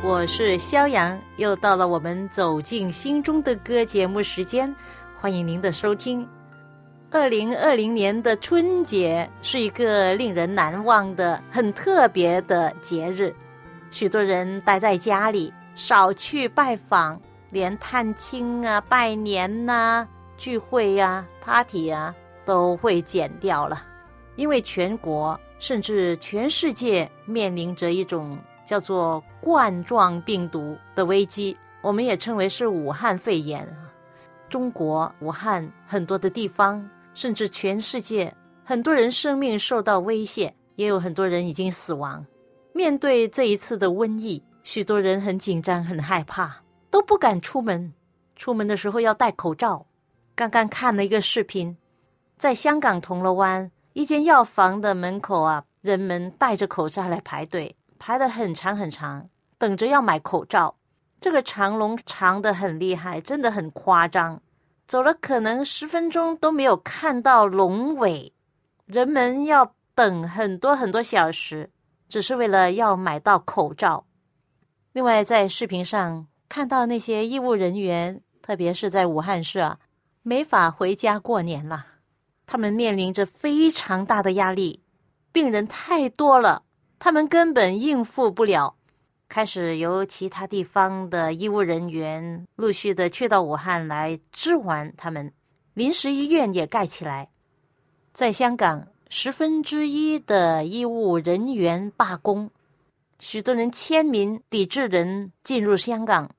我是肖阳，又到了我们走进心中的歌节目时间。欢迎您的收听。二零二零年的春节是一个令人难忘的、很特别的节日。许多人待在家里，少去拜访，连探亲啊、拜年呐、聚会呀、party 呀都会减掉了。因为全国甚至全世界面临着一种叫做冠状病毒的危机，我们也称为是武汉肺炎。中国武汉很多的地方，甚至全世界，很多人生命受到威胁，也有很多人已经死亡。面对这一次的瘟疫，许多人很紧张、很害怕，都不敢出门。出门的时候要戴口罩。刚刚看了一个视频，在香港铜锣湾一间药房的门口啊，人们戴着口罩来排队，排得很长很长，等着要买口罩。这个长龙长的很厉害，真的很夸张。走了可能十分钟都没有看到龙尾，人们要等很多很多小时，只是为了要买到口罩。另外，在视频上看到那些医务人员，特别是在武汉市啊，没法回家过年了，他们面临着非常大的压力，病人太多了，他们根本应付不了。开始由其他地方的医务人员陆续的去到武汉来支援他们，临时医院也盖起来。在香港，十分之一的医务人员罢工，许多人签名抵制人进入香港。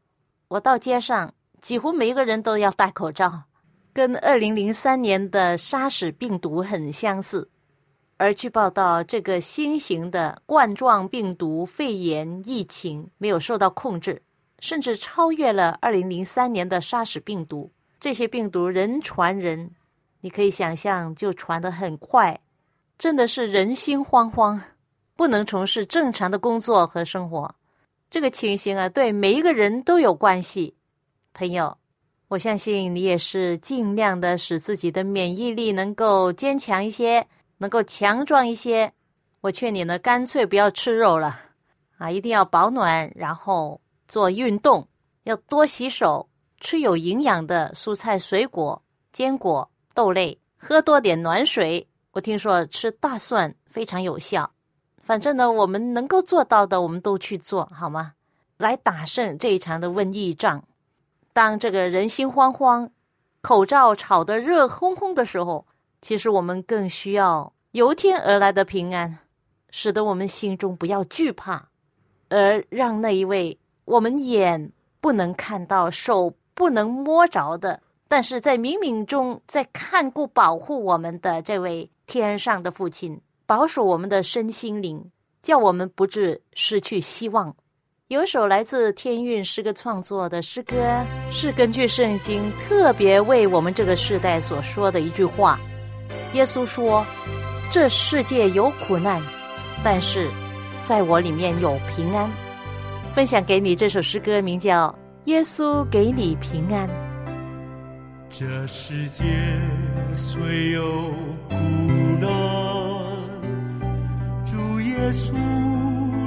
我到街上，几乎每一个人都要戴口罩，跟二零零三年的沙士病毒很相似。而据报道，这个新型的冠状病毒肺炎疫情没有受到控制，甚至超越了2003年的沙士病毒。这些病毒人传人，你可以想象，就传得很快，真的是人心惶惶，不能从事正常的工作和生活。这个情形啊，对每一个人都有关系。朋友，我相信你也是尽量的使自己的免疫力能够坚强一些。能够强壮一些，我劝你呢，干脆不要吃肉了，啊，一定要保暖，然后做运动，要多洗手，吃有营养的蔬菜、水果、坚果、豆类，喝多点暖水。我听说吃大蒜非常有效。反正呢，我们能够做到的，我们都去做好吗？来打胜这一场的瘟疫仗。当这个人心惶惶，口罩炒得热烘烘的时候。其实我们更需要由天而来的平安，使得我们心中不要惧怕，而让那一位我们眼不能看到、手不能摸着的，但是在冥冥中在看顾、保护我们的这位天上的父亲，保守我们的身心灵，叫我们不致失去希望。有首来自天韵诗歌创作的诗歌，是根据圣经特别为我们这个时代所说的一句话。耶稣说：“这世界有苦难，但是在我里面有平安。”分享给你这首诗歌，名叫《耶稣给你平安》。这世界虽有苦难，主耶稣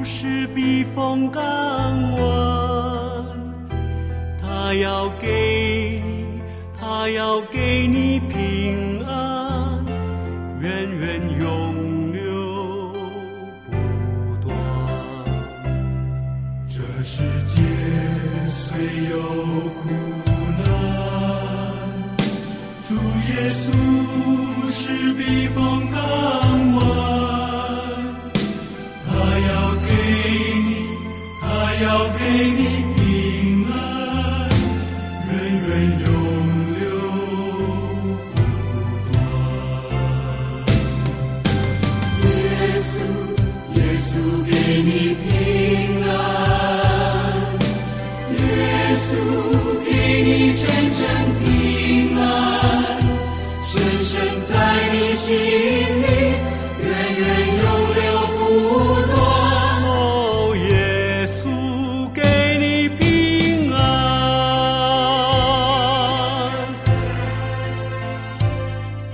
是避风港湾，他要给你，他要给你平安。源源永流不断，这世界虽有苦难，主耶稣是避风港湾。他要给你，他要给你。心里，源源永流不断。哦，耶稣给你平安。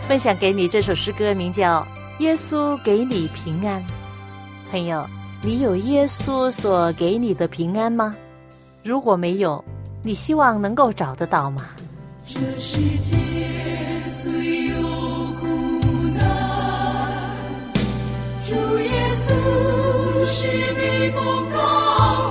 分享给你这首诗歌，名叫《耶稣给你平安》。朋友，你有耶稣所给你的平安吗？如果没有，你希望能够找得到吗？这世界耶稣是避风港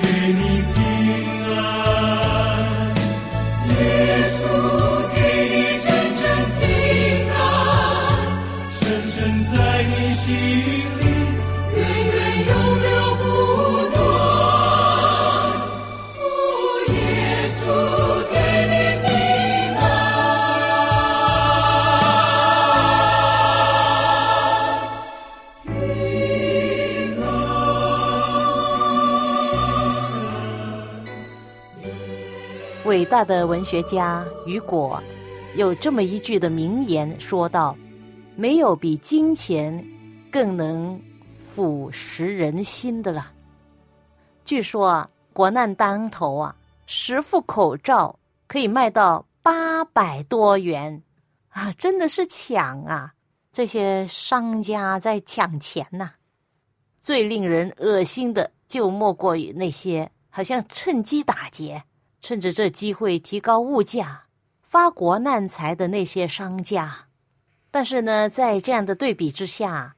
给你平安。耶稣给你真正平安。深深在你心。大的文学家雨果有这么一句的名言，说道：“没有比金钱更能腐蚀人心的了。”据说啊，国难当头啊，十副口罩可以卖到八百多元啊，真的是抢啊！这些商家在抢钱呐、最令人恶心的，就莫过于那些好像趁机打劫。趁着这机会提高物价、发国难财的那些商家。但是呢，在这样的对比之下，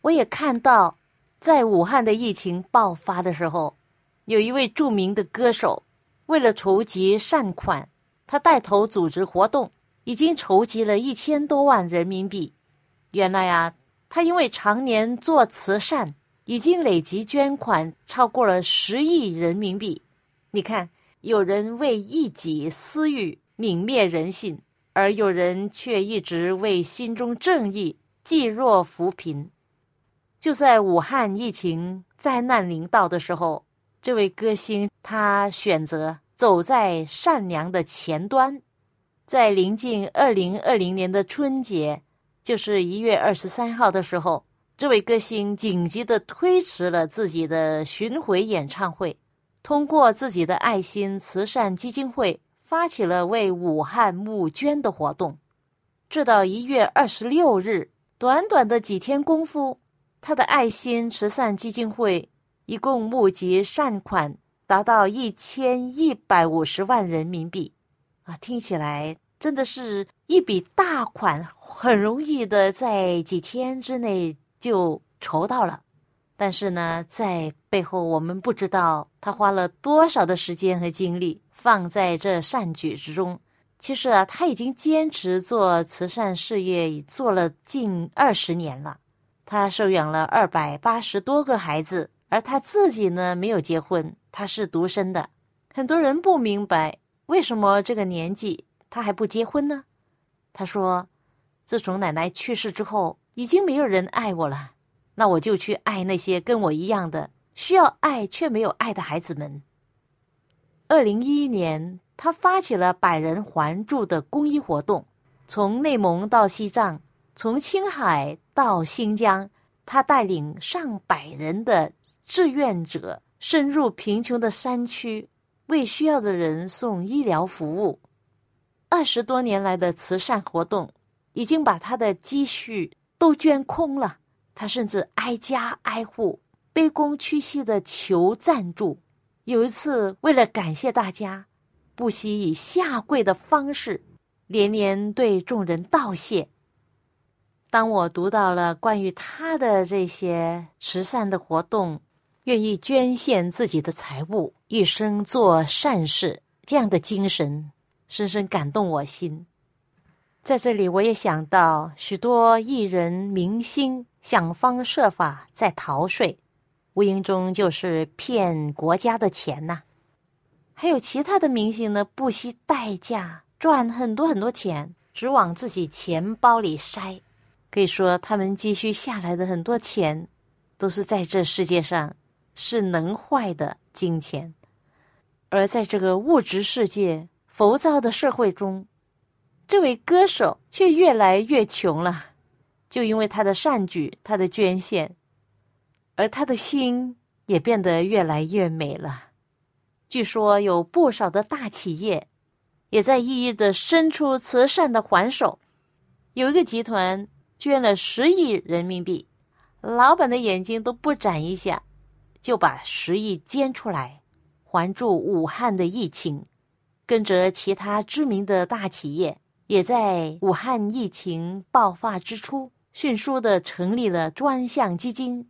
我也看到，在武汉的疫情爆发的时候，有一位著名的歌手，为了筹集善款，他带头组织活动，已经筹集了一千多万人民币。原来啊，他因为常年做慈善，已经累计捐款超过了十亿人民币。你看。有人为一己私欲泯灭人性，而有人却一直为心中正义济弱扶贫。就在武汉疫情灾难临到的时候，这位歌星他选择走在善良的前端，在临近二零二零年的春节，就是一月二十三号的时候，这位歌星紧急的推迟了自己的巡回演唱会。通过自己的爱心慈善基金会发起了为武汉募捐的活动，这到一月二十六日，短短的几天功夫，他的爱心慈善基金会一共募集善款达到一千一百五十万人民币，啊，听起来真的是一笔大款，很容易的在几天之内就筹到了。但是呢，在背后我们不知道他花了多少的时间和精力放在这善举之中。其实啊，他已经坚持做慈善事业已做了近二十年了。他收养了二百八十多个孩子，而他自己呢没有结婚，他是独生的。很多人不明白为什么这个年纪他还不结婚呢？他说：“自从奶奶去世之后，已经没有人爱我了。”那我就去爱那些跟我一样的需要爱却没有爱的孩子们。二零一一年，他发起了百人环助的公益活动，从内蒙到西藏，从青海到新疆，他带领上百人的志愿者深入贫穷的山区，为需要的人送医疗服务。二十多年来的慈善活动，已经把他的积蓄都捐空了。他甚至挨家挨户、卑躬屈膝的求赞助。有一次，为了感谢大家，不惜以下跪的方式，连连对众人道谢。当我读到了关于他的这些慈善的活动，愿意捐献自己的财物，一生做善事，这样的精神。深深感动我心。在这里，我也想到许多艺人明星想方设法在逃税，无形中就是骗国家的钱呐。还有其他的明星呢，不惜代价赚很多很多钱，只往自己钱包里塞。可以说，他们积蓄下来的很多钱，都是在这世界上是能坏的金钱，而在这个物质世界。浮躁的社会中，这位歌手却越来越穷了，就因为他的善举、他的捐献，而他的心也变得越来越美了。据说有不少的大企业也在一一的伸出慈善的还手。有一个集团捐了十亿人民币，老板的眼睛都不眨一下，就把十亿捐出来，还助武汉的疫情。跟着其他知名的大企业，也在武汉疫情爆发之初，迅速的成立了专项基金，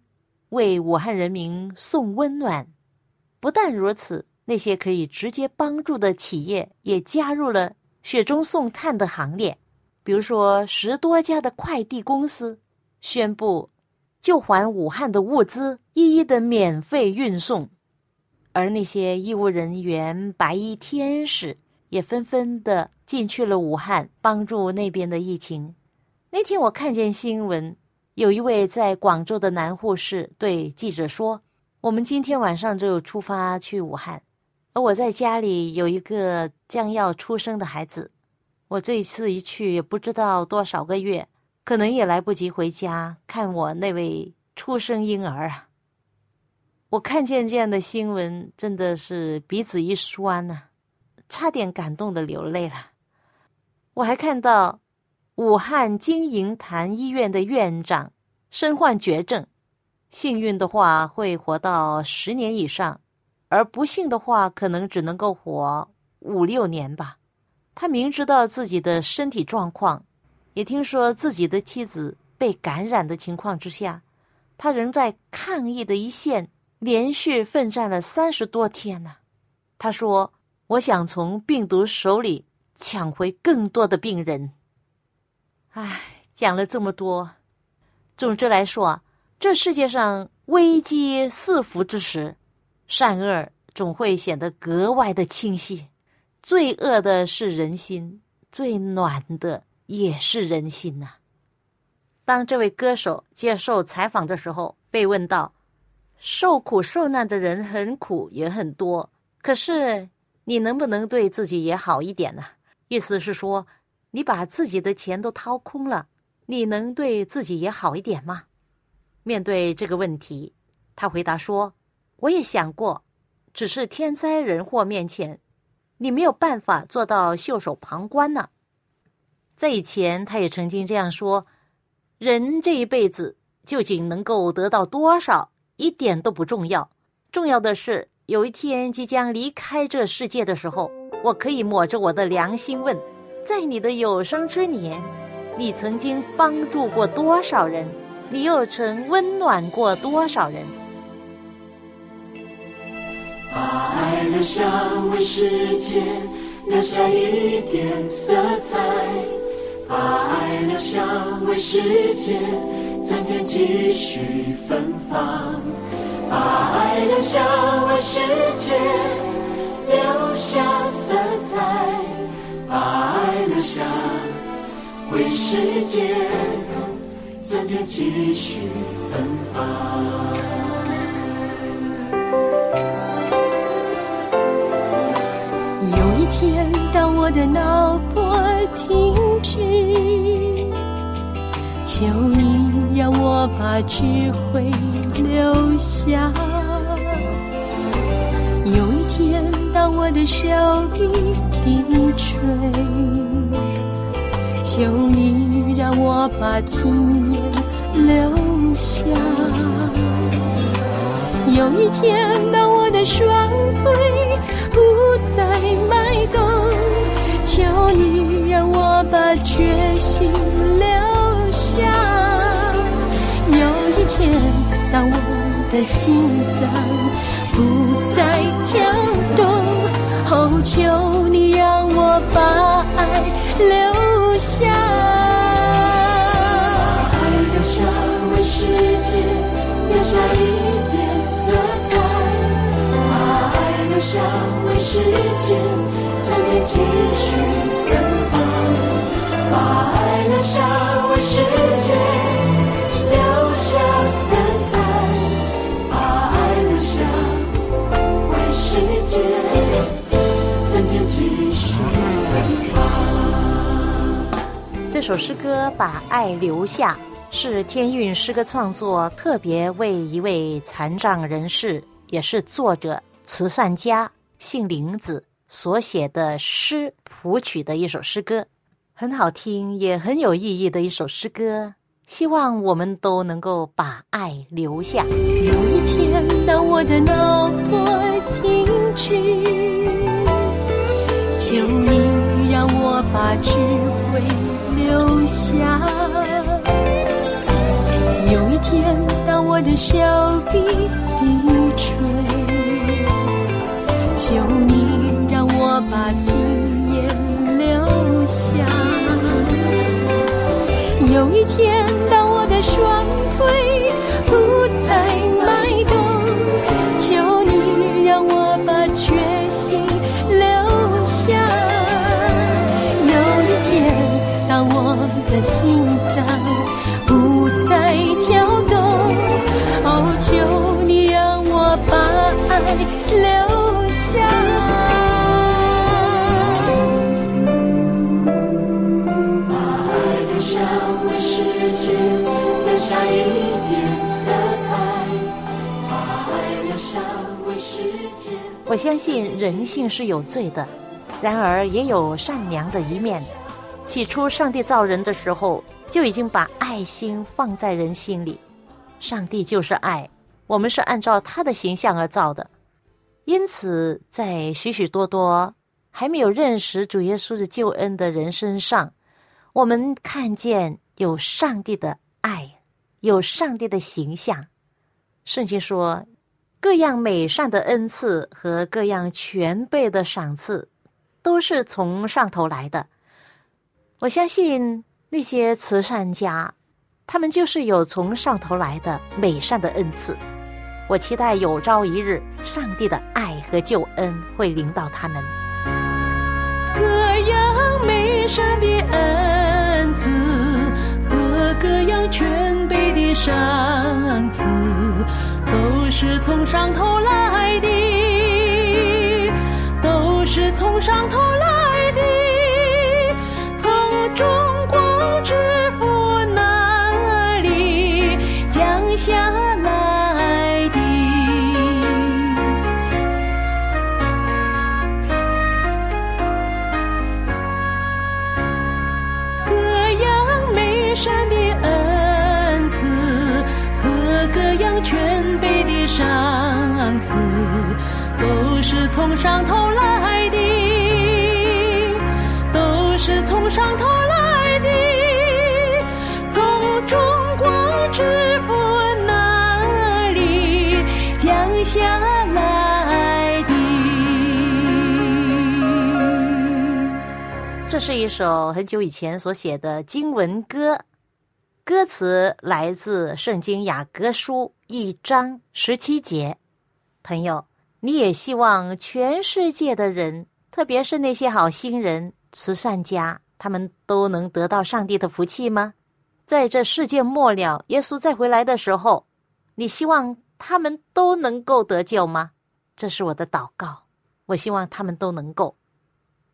为武汉人民送温暖。不但如此，那些可以直接帮助的企业也加入了雪中送炭的行列。比如说，十多家的快递公司宣布，就还武汉的物资一一的免费运送。而那些医务人员、白衣天使也纷纷的进去了武汉，帮助那边的疫情。那天我看见新闻，有一位在广州的男护士对记者说：“我们今天晚上就出发去武汉，而我在家里有一个将要出生的孩子，我这一次一去也不知道多少个月，可能也来不及回家看我那位出生婴儿啊。”我看见这样的新闻，真的是鼻子一酸呐，差点感动的流泪了。我还看到武汉金银潭医院的院长身患绝症，幸运的话会活到十年以上，而不幸的话可能只能够活五六年吧。他明知道自己的身体状况，也听说自己的妻子被感染的情况之下，他仍在抗疫的一线。连续奋战了三十多天呢，他说：“我想从病毒手里抢回更多的病人。”唉，讲了这么多，总之来说，这世界上危机四伏之时，善恶总会显得格外的清晰。最恶的是人心，最暖的也是人心呐。当这位歌手接受采访的时候，被问到。受苦受难的人很苦也很多，可是你能不能对自己也好一点呢？意思是说，你把自己的钱都掏空了，你能对自己也好一点吗？面对这个问题，他回答说：“我也想过，只是天灾人祸面前，你没有办法做到袖手旁观呢。”在以前，他也曾经这样说：“人这一辈子究竟能够得到多少？”一点都不重要，重要的是有一天即将离开这世界的时候，我可以抹着我的良心问：在你的有生之年，你曾经帮助过多少人？你又曾温暖过多少人？把爱留下为世界留下一点色彩，把爱留下为世界。增添几许芬芳，把爱留下为世界留下色彩，爱留下，为世界增添几许芬芳。有一天，当我的脑波停止，求你让我把智慧留下。有一天，当我的手臂低垂，求你让我把经验留下。有一天，当我的双腿不再迈动，求你让我把决心留下。有一天，当我的心脏不再跳动，求你让我把爱留下。把爱留下为世界留下一点。色彩，把爱留下为世界，增添几许这首诗歌《把爱留下》。是天韵诗歌创作，特别为一位残障人士，也是作者、慈善家，姓林子所写的诗谱曲的一首诗歌，很好听，也很有意义的一首诗歌。希望我们都能够把爱留下。有一天，当我的脑波停止，求你让我把智慧下。有一天，当我的手臂低垂，求你让我把经验留下。有一天，当我的双腿我相信人性是有罪的，然而也有善良的一面。起初上帝造人的时候，就已经把爱心放在人心里，上帝就是爱。我们是按照他的形象而造的，因此，在许许多多还没有认识主耶稣的救恩的人身上，我们看见有上帝的爱，有上帝的形象。圣经说，各样美善的恩赐和各样全备的赏赐，都是从上头来的。我相信那些慈善家，他们就是有从上头来的美善的恩赐。我期待有朝一日，上帝的爱和救恩会临到他们。各样美善的恩赐和各样全备的赏赐，是从上头来的，都是从上头来从上头来的，都是从上头来的，从中国之父那里降下来的。这是一首很久以前所写的经文歌。歌词来自《圣经雅歌书》一章十七节。朋友，你也希望全世界的人，特别是那些好心人、慈善家，他们都能得到上帝的福气吗？在这世界末了，耶稣再回来的时候，你希望他们都能够得救吗？这是我的祷告。我希望他们都能够。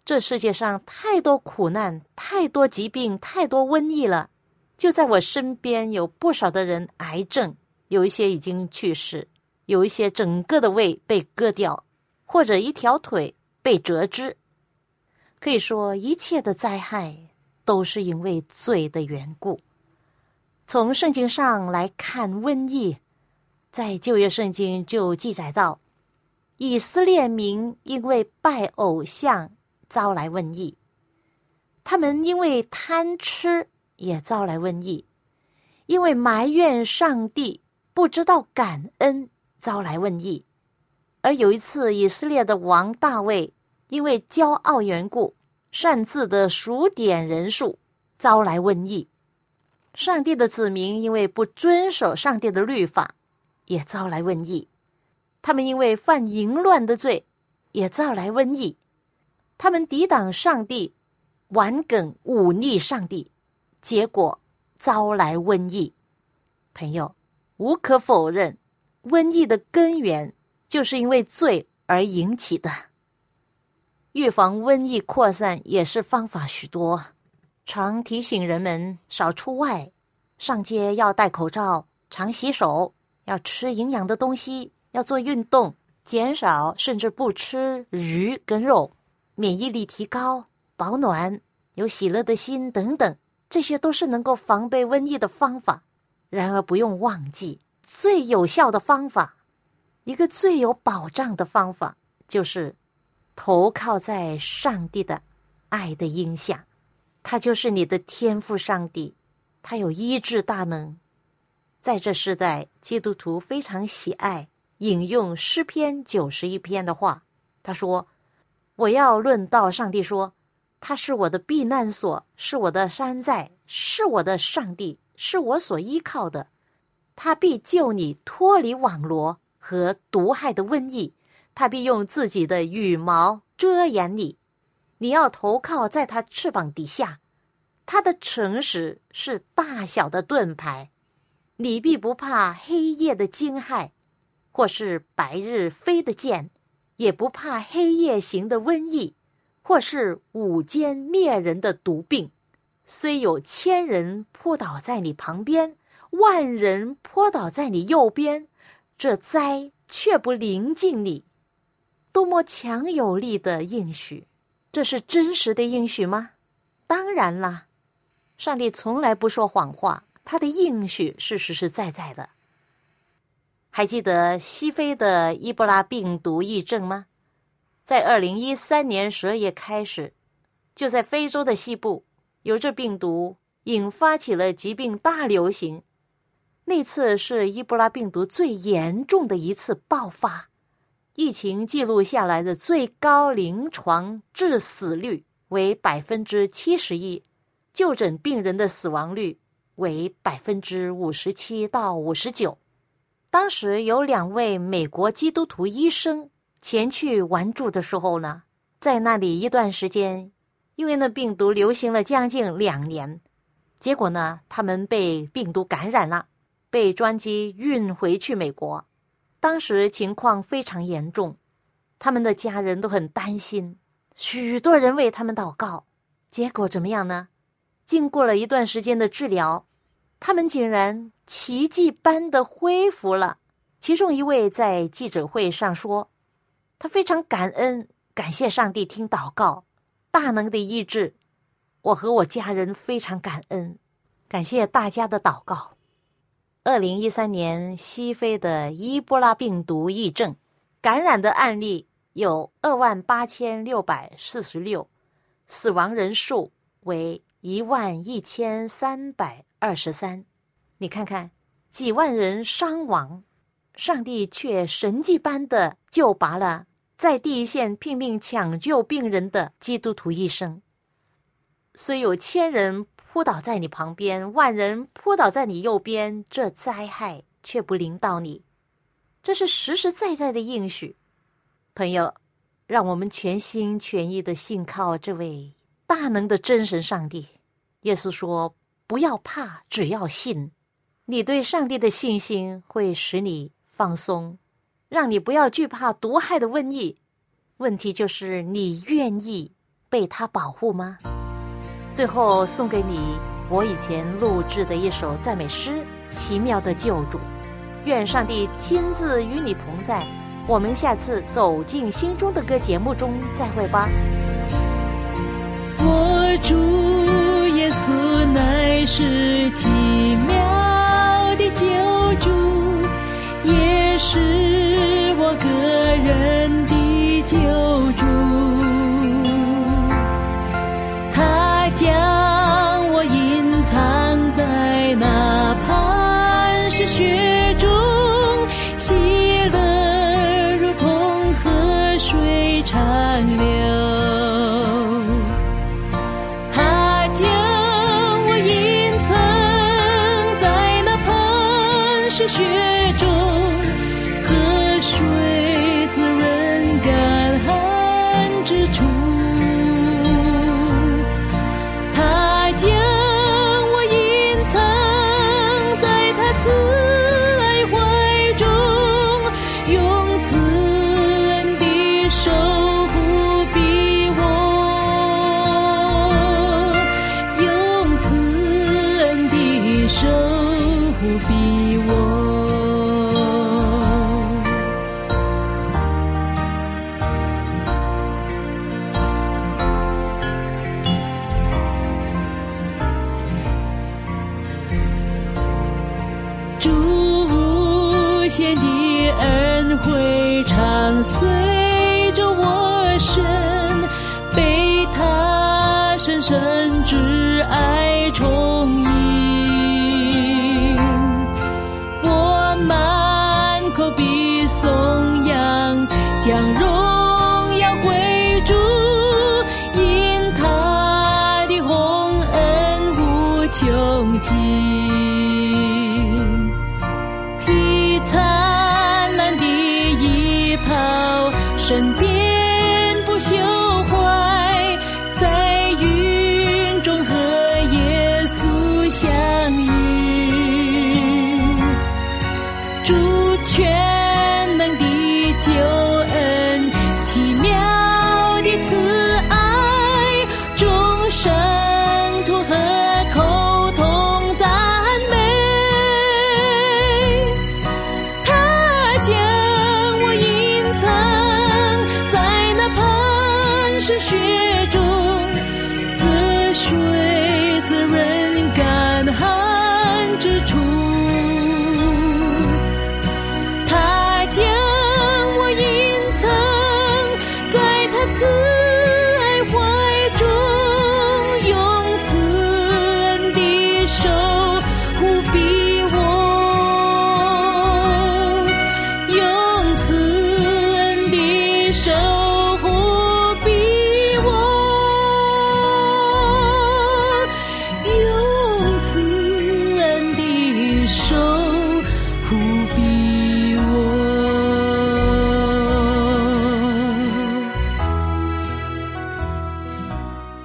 这世界上太多苦难，太多疾病，太多瘟疫了。就在我身边有不少的人癌症，有一些已经去世，有一些整个的胃被割掉，或者一条腿被折肢。可以说，一切的灾害都是因为罪的缘故。从圣经上来看，瘟疫在旧约圣经就记载到，以色列民因为拜偶像招来瘟疫，他们因为贪吃也招来瘟疫，因为埋怨上帝不知道感恩招来瘟疫。而有一次，以色列的王大卫因为骄傲缘故，擅自的数点人数，招来瘟疫。上帝的子民因为不遵守上帝的律法，也招来瘟疫；他们因为犯淫乱的罪，也招来瘟疫；他们抵挡上帝，顽梗忤逆上帝，结果招来瘟疫。朋友，无可否认，瘟疫的根源就是因为罪而引起的。预防瘟疫扩散也是方法许多。常提醒人们少出外，上街要戴口罩，常洗手，要吃营养的东西，要做运动，减少甚至不吃鱼跟肉，免疫力提高，保暖，有喜乐的心等等，这些都是能够防备瘟疫的方法。然而，不用忘记，最有效的方法，一个最有保障的方法，就是投靠在上帝的爱的荫下。他就是你的天赋，上帝，他有医治大能。在这时代，基督徒非常喜爱引用诗篇九十一篇的话。他说：“我要论到上帝说，他是我的避难所，是我的山寨，是我的上帝，是我所依靠的。他必救你脱离网罗和毒害的瘟疫，他必用自己的羽毛遮掩你。”你要投靠在他翅膀底下，他的诚实是大小的盾牌，你必不怕黑夜的惊骇，或是白日飞的箭，也不怕黑夜行的瘟疫，或是午间灭人的毒病。虽有千人扑倒在你旁边，万人扑倒在你右边，这灾却不临近你。多么强有力的应许！这是真实的应许吗？当然啦，上帝从来不说谎话，他的应许是实实在在的。还记得西非的伊波拉病毒疫症吗？在二零一三年十二月开始，就在非洲的西部，由这病毒引发起了疾病大流行。那次是伊波拉病毒最严重的一次爆发。疫情记录下来的最高临床致死率为百分之七十一，就诊病人的死亡率为百分之五十七到五十九。当时有两位美国基督徒医生前去援助的时候呢，在那里一段时间，因为那病毒流行了将近两年，结果呢，他们被病毒感染了，被专机运回去美国。当时情况非常严重，他们的家人都很担心，许多人为他们祷告。结果怎么样呢？经过了一段时间的治疗，他们竟然奇迹般的恢复了。其中一位在记者会上说：“他非常感恩，感谢上帝听祷告，大能的医治。我和我家人非常感恩，感谢大家的祷告。”二零一三年，西非的伊波拉病毒疫症感染的案例有二万八千六百四十六，死亡人数为一万一千三百二十三。你看看，几万人伤亡，上帝却神迹般的救拔了在第一线拼命抢救病人的基督徒医生。虽有千人。扑倒在你旁边，万人扑倒在你右边，这灾害却不临到你，这是实实在在的应许。朋友，让我们全心全意的信靠这位大能的真神上帝。耶稣说：“不要怕，只要信。”你对上帝的信心会使你放松，让你不要惧怕毒害的瘟疫。问题就是，你愿意被他保护吗？最后送给你我以前录制的一首赞美诗，奇妙的救主，愿上帝亲自与你同在，我们下次走进心中的歌节目中再会吧。我主耶稣乃是奇妙的救主，也是我个人。是雪中河水滋润感恩之处。